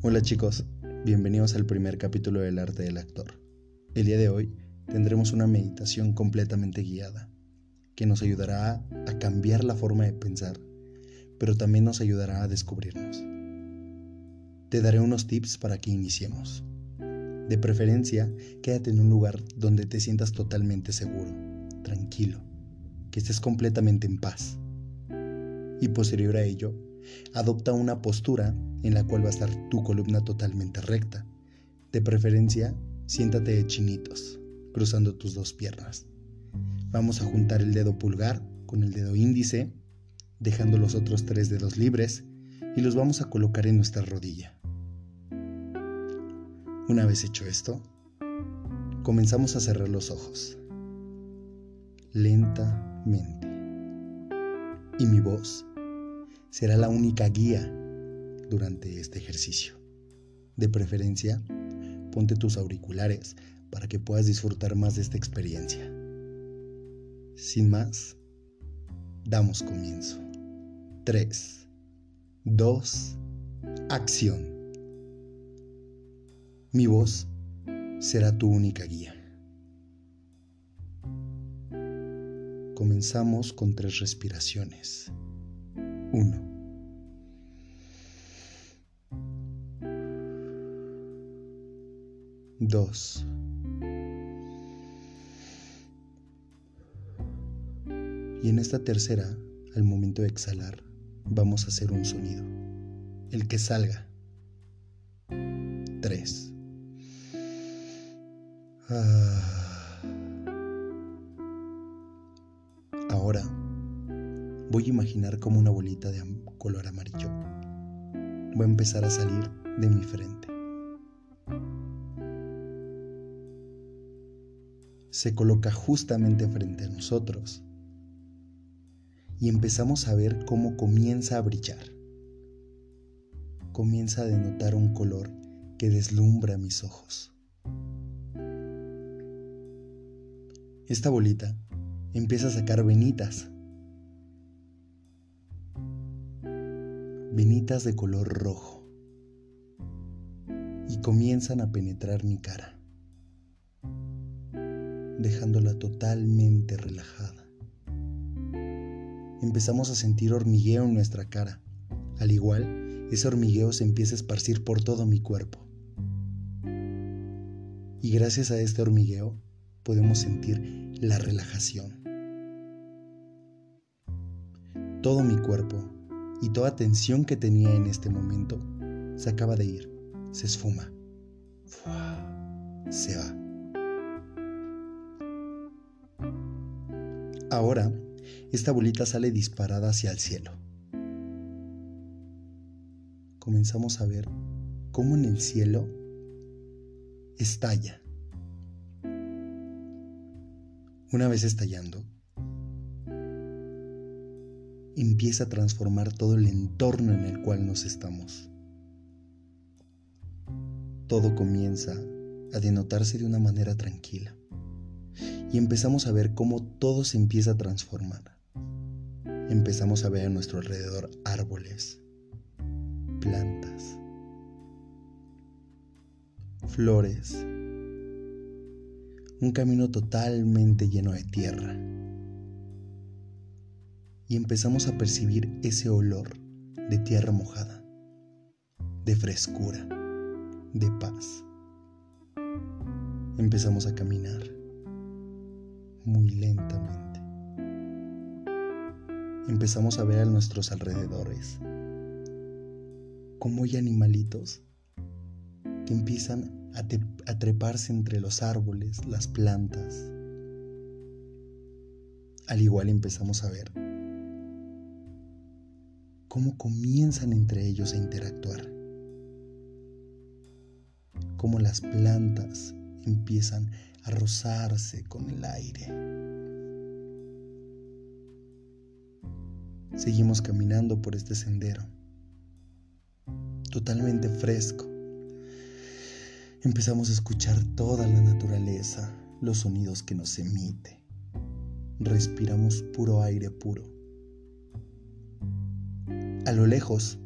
Hola chicos, bienvenidos al primer capítulo del arte del actor. El día de hoy tendremos una meditación completamente guiada que nos ayudará a cambiar la forma de pensar, pero también nos ayudará a descubrirnos. Te daré unos tips para que iniciemos. De preferencia, quédate en un lugar donde te sientas totalmente seguro, tranquilo, que estés completamente en paz. Y posterior a ello, adopta una postura en la cual va a estar tu columna totalmente recta. De preferencia, siéntate de chinitos, cruzando tus dos piernas. Vamos a juntar el dedo pulgar con el dedo índice, dejando los otros tres dedos libres y los vamos a colocar en nuestra rodilla. Una vez hecho esto, comenzamos a cerrar los ojos, lentamente. Y mi voz será la única guía durante este ejercicio. De preferencia, ponte tus auriculares para que puedas disfrutar más de esta experiencia. Sin más, damos comienzo. 3, 2, acción. Mi voz será tu única guía. Comenzamos con tres respiraciones. 1. Dos. Y en esta tercera, al momento de exhalar, vamos a hacer un sonido. El que salga. Tres. Ah. Ahora voy a imaginar como una bolita de color amarillo va a empezar a salir de mi frente. Se coloca justamente frente a nosotros y empezamos a ver cómo comienza a brillar. Comienza a denotar un color que deslumbra mis ojos. Esta bolita empieza a sacar venitas venitas de color rojo y comienzan a penetrar mi cara, dejándola totalmente relajada. Empezamos a sentir hormigueo en nuestra cara. Al igual, ese hormigueo se empieza a esparcir por todo mi cuerpo. Y gracias a este hormigueo podemos sentir la relajación. Todo mi cuerpo y toda tensión que tenía en este momento se acaba de ir, se esfuma, se va. Ahora, esta bolita sale disparada hacia el cielo. Comenzamos a ver cómo en el cielo estalla. Una vez estallando, empieza a transformar todo el entorno en el cual nos estamos. Todo comienza a denotarse de una manera tranquila y empezamos a ver cómo todo se empieza a transformar. Empezamos a ver a nuestro alrededor árboles, plantas, flores, un camino totalmente lleno de tierra y empezamos a percibir ese olor de tierra mojada, de frescura, de paz. Empezamos a caminar muy lentamente. Empezamos a ver a nuestros alrededores cómo hay animalitos que empiezan a, a treparse entre los árboles, las plantas. Al igual empezamos a ver cómo comienzan entre ellos a interactuar, cómo las plantas empiezan a rozarse con el aire. Seguimos caminando por este sendero, totalmente fresco. Empezamos a escuchar toda la naturaleza, los sonidos que nos emite. Respiramos puro aire puro a lo lejos,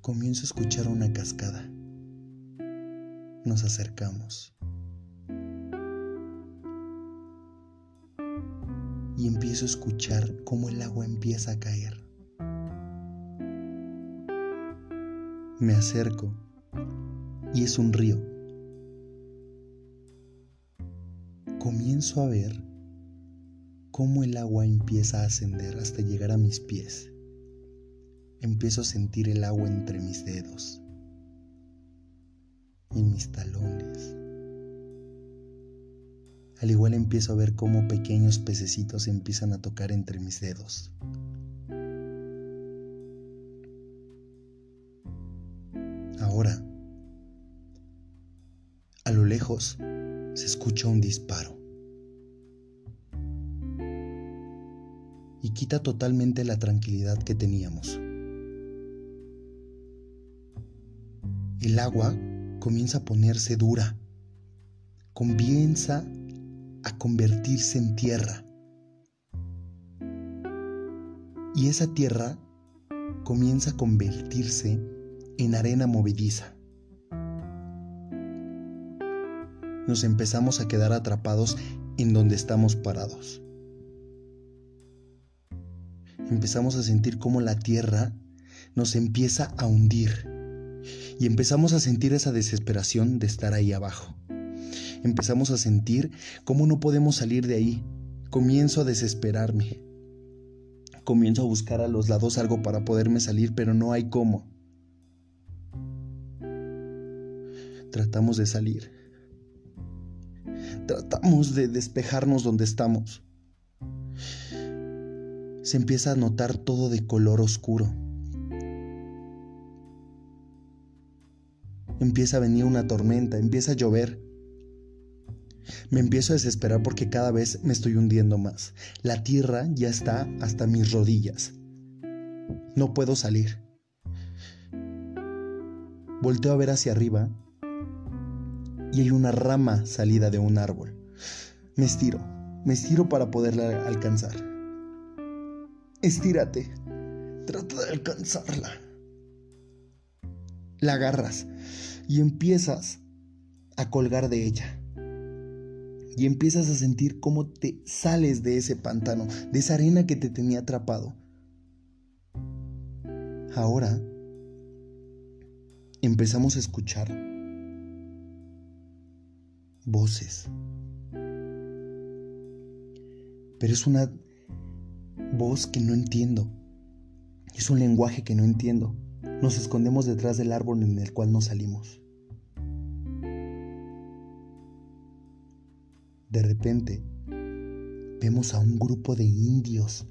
comienzo a escuchar una cascada. Nos acercamos. Y empiezo a escuchar cómo el agua empieza a caer. Me acerco y es un río. Comienzo a ver cómo el agua empieza a ascender hasta llegar a mis pies. Empiezo a sentir el agua entre mis dedos, en mis talones. Al igual empiezo a ver cómo pequeños pececitos empiezan a tocar entre mis dedos. Ahora, a lo lejos se escucha un disparo. y quita totalmente la tranquilidad que teníamos. El agua comienza a ponerse dura, comienza a convertirse en tierra. Y esa tierra comienza a convertirse en arena movediza. Nos empezamos a quedar atrapados en donde estamos parados empezamos a sentir cómo la tierra nos empieza a hundir y empezamos a sentir esa desesperación de estar ahí abajo. Empezamos a sentir cómo no podemos salir de ahí. Comienzo a desesperarme. Comienzo a buscar a los lados algo para poderme salir, pero no hay cómo. Tratamos de salir. Tratamos de despejarnos donde estamos se empieza a notar todo de color oscuro. Empieza a venir una tormenta, empieza a llover. Me empiezo a desesperar porque cada vez me estoy hundiendo más. La tierra ya está hasta mis rodillas. No puedo salir. Volteo a ver hacia arriba y hay una rama salida de un árbol. Me estiro, me estiro para poderla alcanzar. Estírate. Trata de alcanzarla. La agarras y empiezas a colgar de ella. Y empiezas a sentir cómo te sales de ese pantano, de esa arena que te tenía atrapado. Ahora empezamos a escuchar voces. Pero es una voz que no entiendo. Es un lenguaje que no entiendo. Nos escondemos detrás del árbol en el cual nos salimos. De repente, vemos a un grupo de indios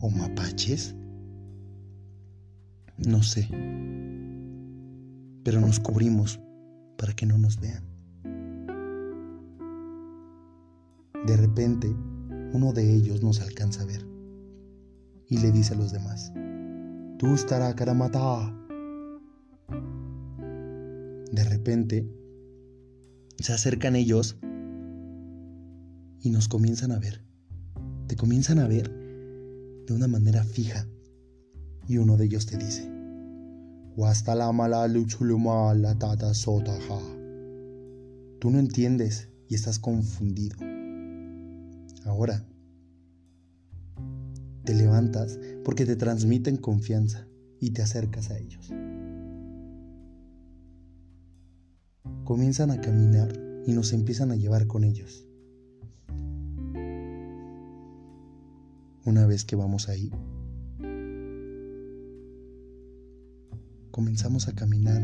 o mapaches. No sé. Pero nos cubrimos para que no nos vean. De repente, uno de ellos nos alcanza a ver y le dice a los demás, Tú estará Karamata. De repente, se acercan ellos y nos comienzan a ver. Te comienzan a ver de una manera fija. Y uno de ellos te dice, Tú no entiendes y estás confundido. Ahora, te levantas porque te transmiten confianza y te acercas a ellos. Comienzan a caminar y nos empiezan a llevar con ellos. Una vez que vamos ahí, comenzamos a caminar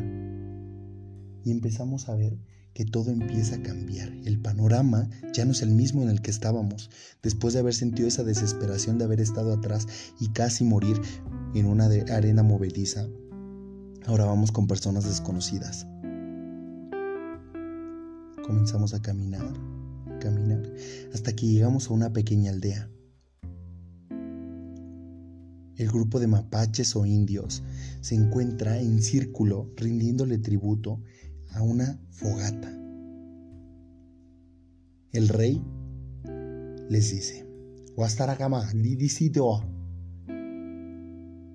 y empezamos a ver que todo empieza a cambiar. El panorama ya no es el mismo en el que estábamos, después de haber sentido esa desesperación de haber estado atrás y casi morir en una arena movediza. Ahora vamos con personas desconocidas. Comenzamos a caminar, caminar, hasta que llegamos a una pequeña aldea. El grupo de mapaches o indios se encuentra en círculo rindiéndole tributo a una fogata. El rey les dice,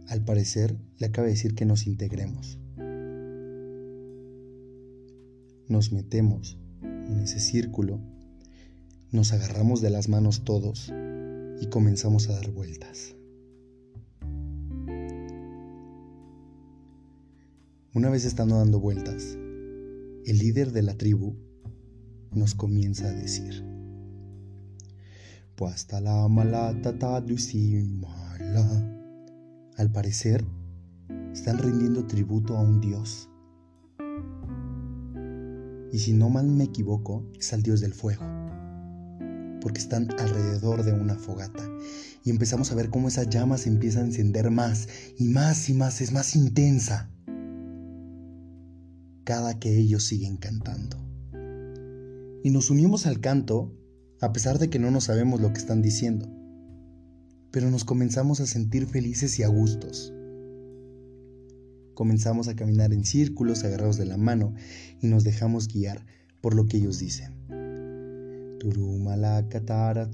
Al parecer, le acaba de decir que nos integremos. Nos metemos en ese círculo, nos agarramos de las manos todos y comenzamos a dar vueltas. Una vez estando dando vueltas, el líder de la tribu nos comienza a decir, pues. Al parecer, están rindiendo tributo a un dios. Y si no mal me equivoco, es al dios del fuego. Porque están alrededor de una fogata. Y empezamos a ver cómo esa llama se a encender más y más y más, es más intensa cada que ellos siguen cantando. Y nos unimos al canto a pesar de que no nos sabemos lo que están diciendo, pero nos comenzamos a sentir felices y a gustos. Comenzamos a caminar en círculos agarrados de la mano y nos dejamos guiar por lo que ellos dicen. Turumala katara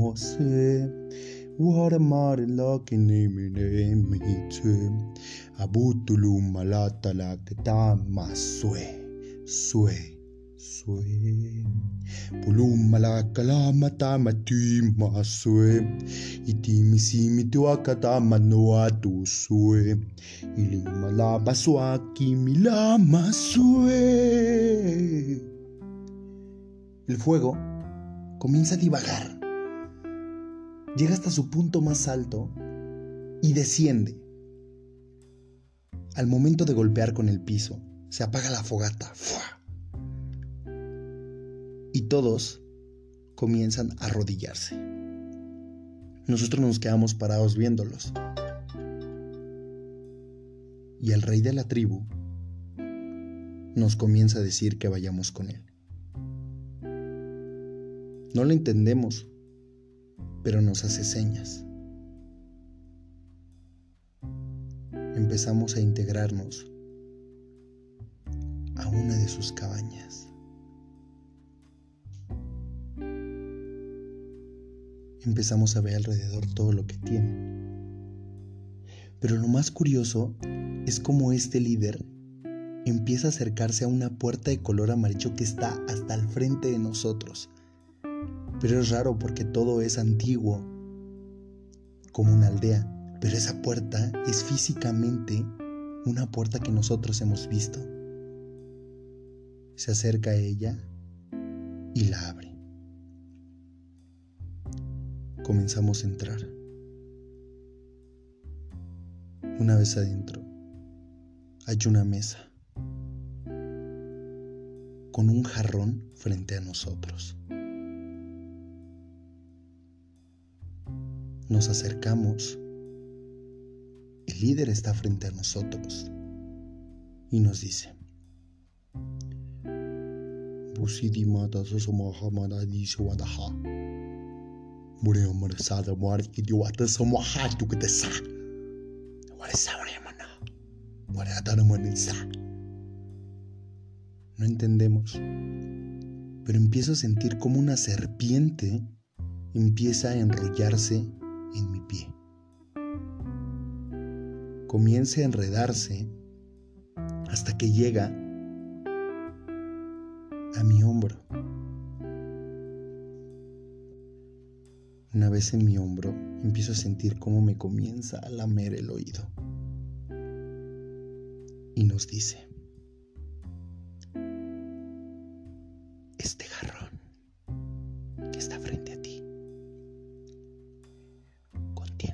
Waramare laki nimine mitse Abutulu malata la ketama sue Sue Sue. Pulum malaka la mata mati masue Iti misimi tuakata manoa tu sue. Ili malaba suaki milama sue. El fuego comienza a divagar llega hasta su punto más alto y desciende. Al momento de golpear con el piso, se apaga la fogata. Y todos comienzan a arrodillarse. Nosotros nos quedamos parados viéndolos. Y el rey de la tribu nos comienza a decir que vayamos con él. No lo entendemos, pero nos hace señas. Empezamos a integrarnos a una de sus cabañas. Empezamos a ver alrededor todo lo que tienen. Pero lo más curioso es cómo este líder empieza a acercarse a una puerta de color amarillo que está hasta el frente de nosotros pero es raro porque todo es antiguo, como una aldea. Pero esa puerta es físicamente una puerta que nosotros hemos visto. Se acerca a ella y la abre. Comenzamos a entrar. Una vez adentro, hay una mesa con un jarrón frente a nosotros. Nos acercamos. El líder está frente a nosotros y nos dice, no entendemos, pero empiezo a sentir como una serpiente empieza a enrollarse en mi pie. Comienza a enredarse hasta que llega a mi hombro. Una vez en mi hombro, empiezo a sentir cómo me comienza a lamer el oído. Y nos dice, este jarrón que está frente a ti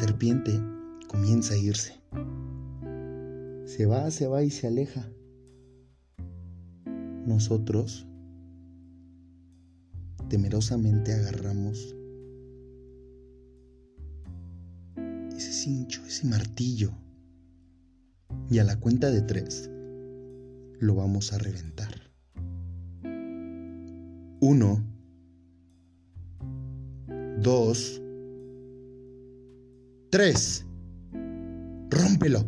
serpiente comienza a irse. Se va, se va y se aleja. Nosotros temerosamente agarramos ese cincho, ese martillo, y a la cuenta de tres lo vamos a reventar. Uno, dos, tres. Rómpelo.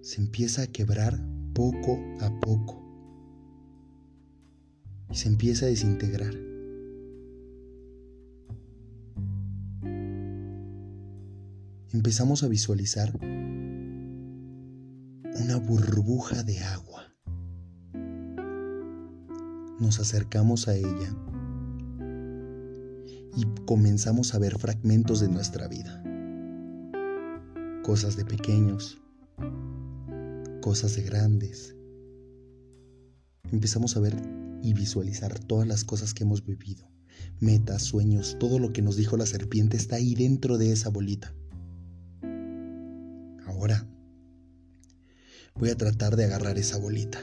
Se empieza a quebrar poco a poco y se empieza a desintegrar. Empezamos a visualizar una burbuja de agua. Nos acercamos a ella y comenzamos a ver fragmentos de nuestra vida. Cosas de pequeños, cosas de grandes. Empezamos a ver y visualizar todas las cosas que hemos vivido. Metas, sueños, todo lo que nos dijo la serpiente está ahí dentro de esa bolita. Ahora voy a tratar de agarrar esa bolita.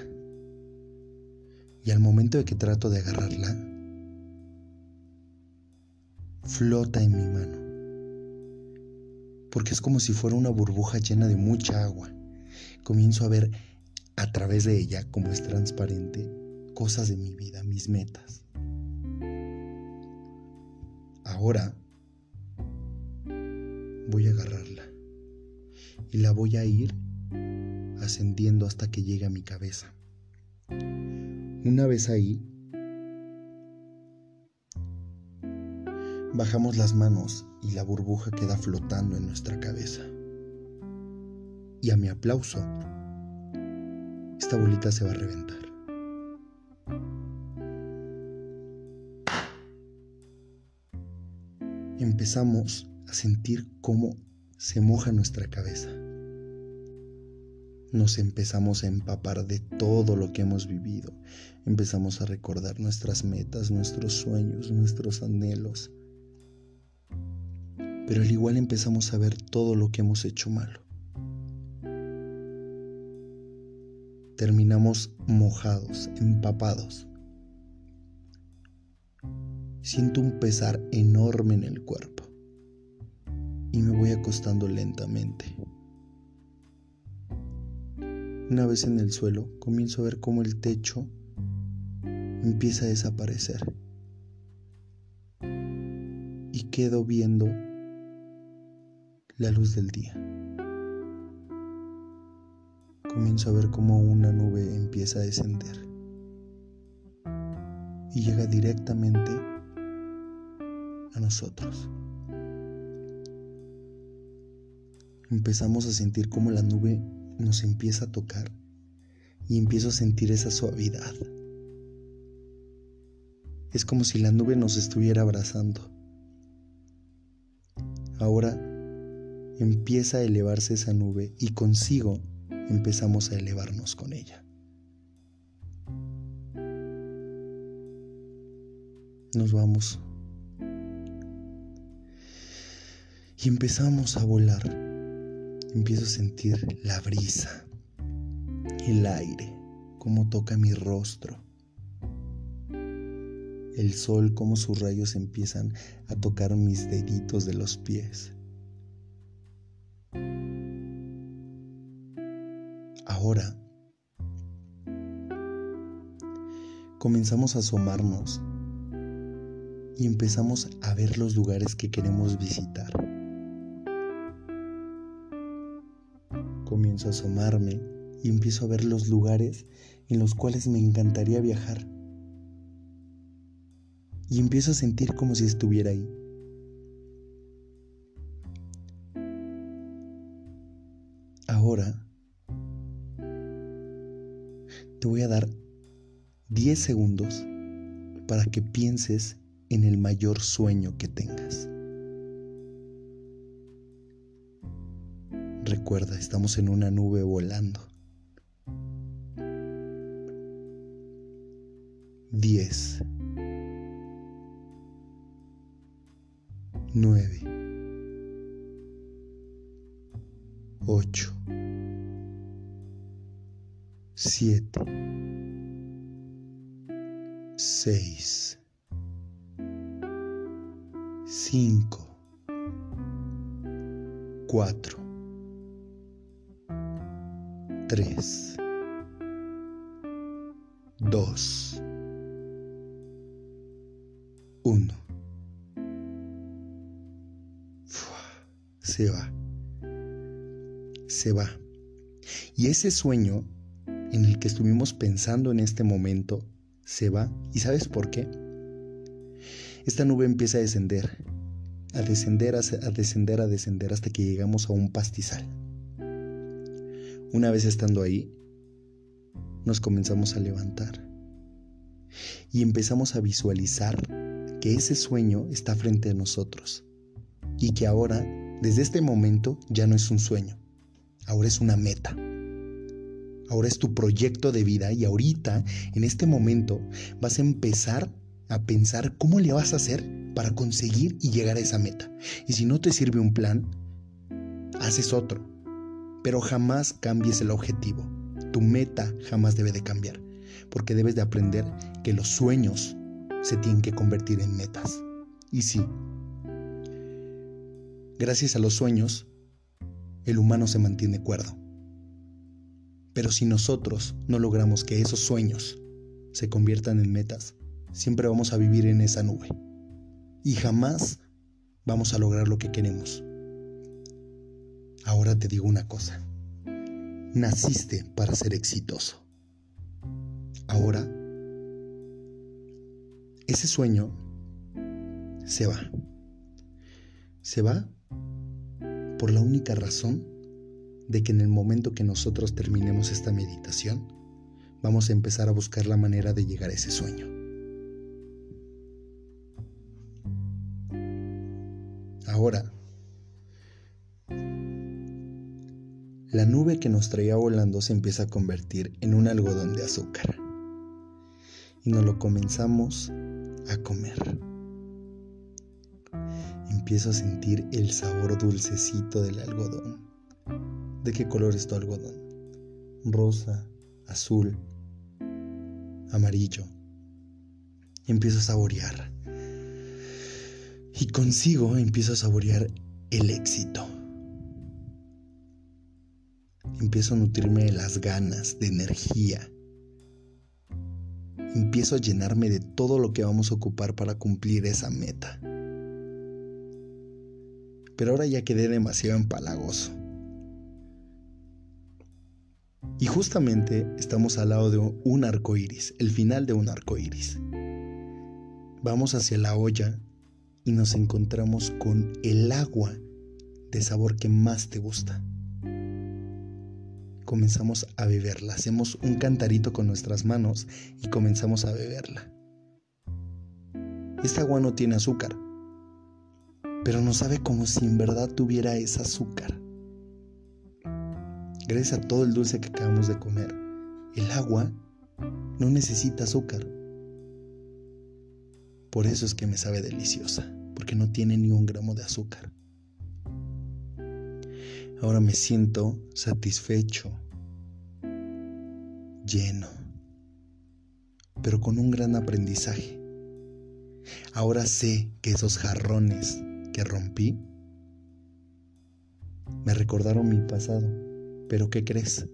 Y al momento de que trato de agarrarla, flota en mi mano. Porque es como si fuera una burbuja llena de mucha agua. Comienzo a ver a través de ella, como es transparente, cosas de mi vida, mis metas. Ahora voy a agarrarla y la voy a ir ascendiendo hasta que llegue a mi cabeza. Una vez ahí, bajamos las manos y la burbuja queda flotando en nuestra cabeza. Y a mi aplauso, esta bolita se va a reventar. Empezamos a sentir cómo se moja nuestra cabeza. Nos empezamos a empapar de todo lo que hemos vivido. Empezamos a recordar nuestras metas, nuestros sueños, nuestros anhelos. Pero al igual empezamos a ver todo lo que hemos hecho malo. Terminamos mojados, empapados. Siento un pesar enorme en el cuerpo y me voy acostando lentamente. Una vez en el suelo, comienzo a ver cómo el techo empieza a desaparecer y quedo viendo la luz del día. Comienzo a ver cómo una nube empieza a descender y llega directamente a nosotros. Empezamos a sentir como la nube nos empieza a tocar y empiezo a sentir esa suavidad. Es como si la nube nos estuviera abrazando. Ahora empieza a elevarse esa nube y consigo empezamos a elevarnos con ella. Nos vamos y empezamos a volar. Empiezo a sentir la brisa, el aire, cómo toca mi rostro, el sol, cómo sus rayos empiezan a tocar mis deditos de los pies. Ahora comenzamos a asomarnos y empezamos a ver los lugares que queremos visitar. comienzo a asomarme y empiezo a ver los lugares en los cuales me encantaría viajar. Y empiezo a sentir como si estuviera ahí. Dar 10 segundos para que pienses en el mayor sueño que tengas. Recuerda, estamos en una nube volando. 10 nueve, ocho, siete, seis, cinco, cuatro, tres, dos, uno. Se va. Se va. Y ese sueño en el que estuvimos pensando en este momento se va. ¿Y sabes por qué? Esta nube empieza a descender, a descender, a descender, a descender hasta que llegamos a un pastizal. Una vez estando ahí, nos comenzamos a levantar y empezamos a visualizar que ese sueño está frente a nosotros y que ahora, desde este momento, ya no es un sueño, ahora es una meta. Ahora es tu proyecto de vida y ahorita, en este momento, vas a empezar a pensar cómo le vas a hacer para conseguir y llegar a esa meta. Y si no te sirve un plan, haces otro. Pero jamás cambies el objetivo. Tu meta jamás debe de cambiar, porque debes de aprender que los sueños se tienen que convertir en metas. Y sí, gracias a los sueños, el humano se mantiene cuerdo. Pero si nosotros no logramos que esos sueños se conviertan en metas, siempre vamos a vivir en esa nube. Y jamás vamos a lograr lo que queremos. Ahora te digo una cosa. Naciste para ser exitoso. Ahora, ese sueño se va. Se va por la única razón de que en el momento que nosotros terminemos esta meditación, vamos a empezar a buscar la manera de llegar a ese sueño. Ahora, la nube que nos traía volando se empieza a convertir en un algodón de azúcar. Y nos lo comenzamos a comer. Empiezo a sentir el sabor dulcecito del algodón. ¿De qué color es tu algodón? Rosa, azul, amarillo. Empiezo a saborear. Y consigo empiezo a saborear el éxito. Empiezo a nutrirme de las ganas, de energía. Empiezo a llenarme de todo lo que vamos a ocupar para cumplir esa meta. Pero ahora ya quedé demasiado empalagoso. Y justamente estamos al lado de un arco iris, el final de un arco iris. Vamos hacia la olla y nos encontramos con el agua de sabor que más te gusta. Comenzamos a beberla, hacemos un cantarito con nuestras manos y comenzamos a beberla. Esta agua no tiene azúcar, pero nos sabe como si en verdad tuviera ese azúcar gracias a todo el dulce que acabamos de comer, el agua no necesita azúcar. Por eso es que me sabe deliciosa, porque no tiene ni un gramo de azúcar. Ahora me siento satisfecho, lleno, pero con un gran aprendizaje. Ahora sé que esos jarrones que rompí me recordaron mi pasado pero ¿qué crees?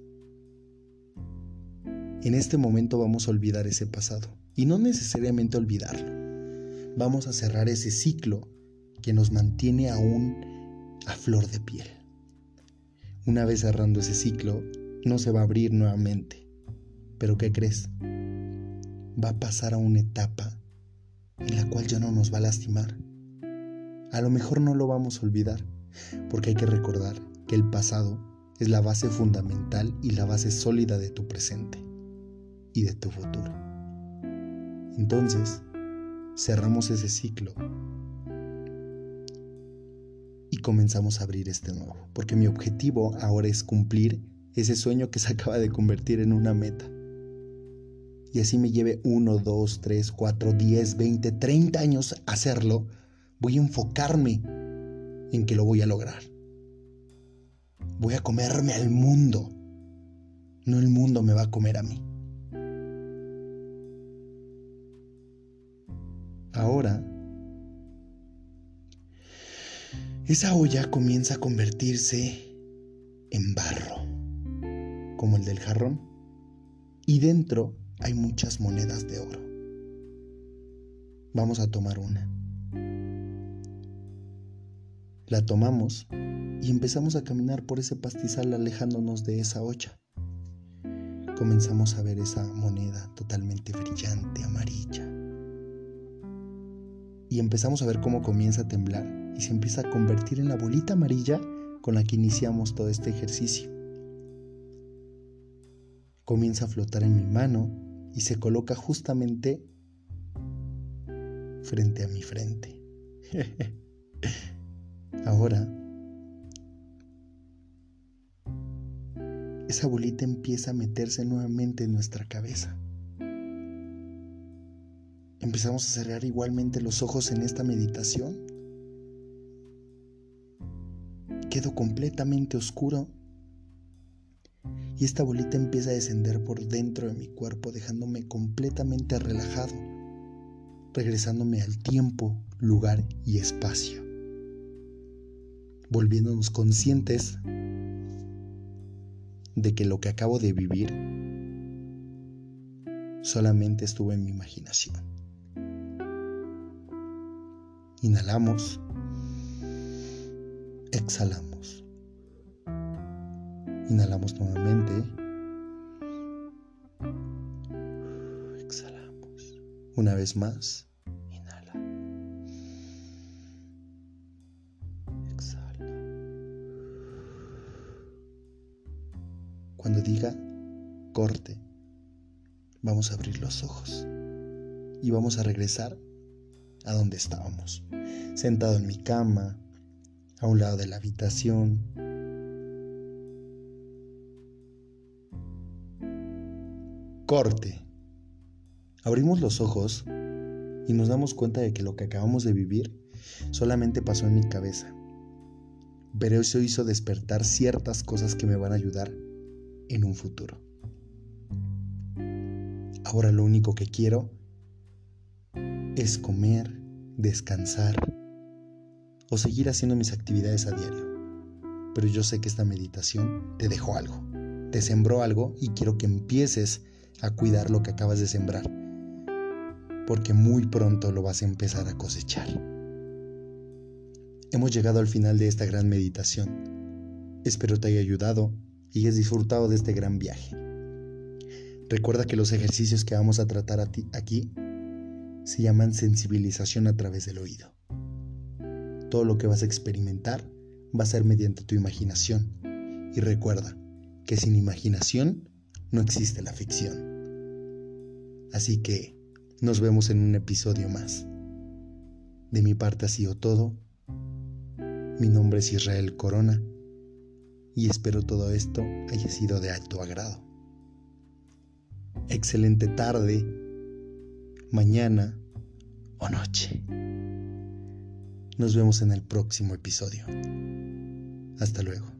En este momento vamos a olvidar ese pasado. Y no necesariamente olvidarlo. Vamos a cerrar ese ciclo que nos mantiene aún a flor de piel. Una vez cerrando ese ciclo, no se va a abrir nuevamente. Pero ¿qué crees? Va a pasar a una etapa en la cual ya no nos va a lastimar. A lo mejor no lo vamos a olvidar, porque hay que recordar que el pasado es la base fundamental y la base sólida de tu presente y de tu futuro. Entonces, cerramos ese ciclo y comenzamos a abrir este nuevo, porque mi objetivo ahora es cumplir ese sueño que se acaba de convertir en una meta. Y así me lleve 1, 2, 3, 4, 10, 20, 30 años hacerlo, Voy a enfocarme en que lo voy a lograr. Voy a comerme al mundo. No el mundo me va a comer a mí. Ahora, esa olla comienza a convertirse en barro, como el del jarrón, y dentro hay muchas monedas de oro. Vamos a tomar una. La tomamos y empezamos a caminar por ese pastizal alejándonos de esa olla. Comenzamos a ver esa moneda totalmente brillante, amarilla. Y empezamos a ver cómo comienza a temblar y se empieza a convertir en la bolita amarilla con la que iniciamos todo este ejercicio. Comienza a flotar en mi mano y se coloca justamente frente a mi frente. Ahora, esa bolita empieza a meterse nuevamente en nuestra cabeza. Empezamos a cerrar igualmente los ojos en esta meditación. Quedo completamente oscuro y esta bolita empieza a descender por dentro de mi cuerpo dejándome completamente relajado, regresándome al tiempo, lugar y espacio volviéndonos conscientes de que lo que acabo de vivir solamente estuvo en mi imaginación. Inhalamos, exhalamos. Inhalamos nuevamente. Exhalamos. Una vez más. Corte, vamos a abrir los ojos y vamos a regresar a donde estábamos, sentado en mi cama, a un lado de la habitación. Corte. Abrimos los ojos y nos damos cuenta de que lo que acabamos de vivir solamente pasó en mi cabeza. Pero eso hizo despertar ciertas cosas que me van a ayudar en un futuro. Ahora lo único que quiero es comer, descansar o seguir haciendo mis actividades a diario. Pero yo sé que esta meditación te dejó algo, te sembró algo y quiero que empieces a cuidar lo que acabas de sembrar, porque muy pronto lo vas a empezar a cosechar. Hemos llegado al final de esta gran meditación. Espero te haya ayudado y hayas disfrutado de este gran viaje. Recuerda que los ejercicios que vamos a tratar aquí se llaman sensibilización a través del oído. Todo lo que vas a experimentar va a ser mediante tu imaginación. Y recuerda que sin imaginación no existe la ficción. Así que nos vemos en un episodio más. De mi parte ha sido todo. Mi nombre es Israel Corona y espero todo esto haya sido de alto agrado. Excelente tarde, mañana o noche. Nos vemos en el próximo episodio. Hasta luego.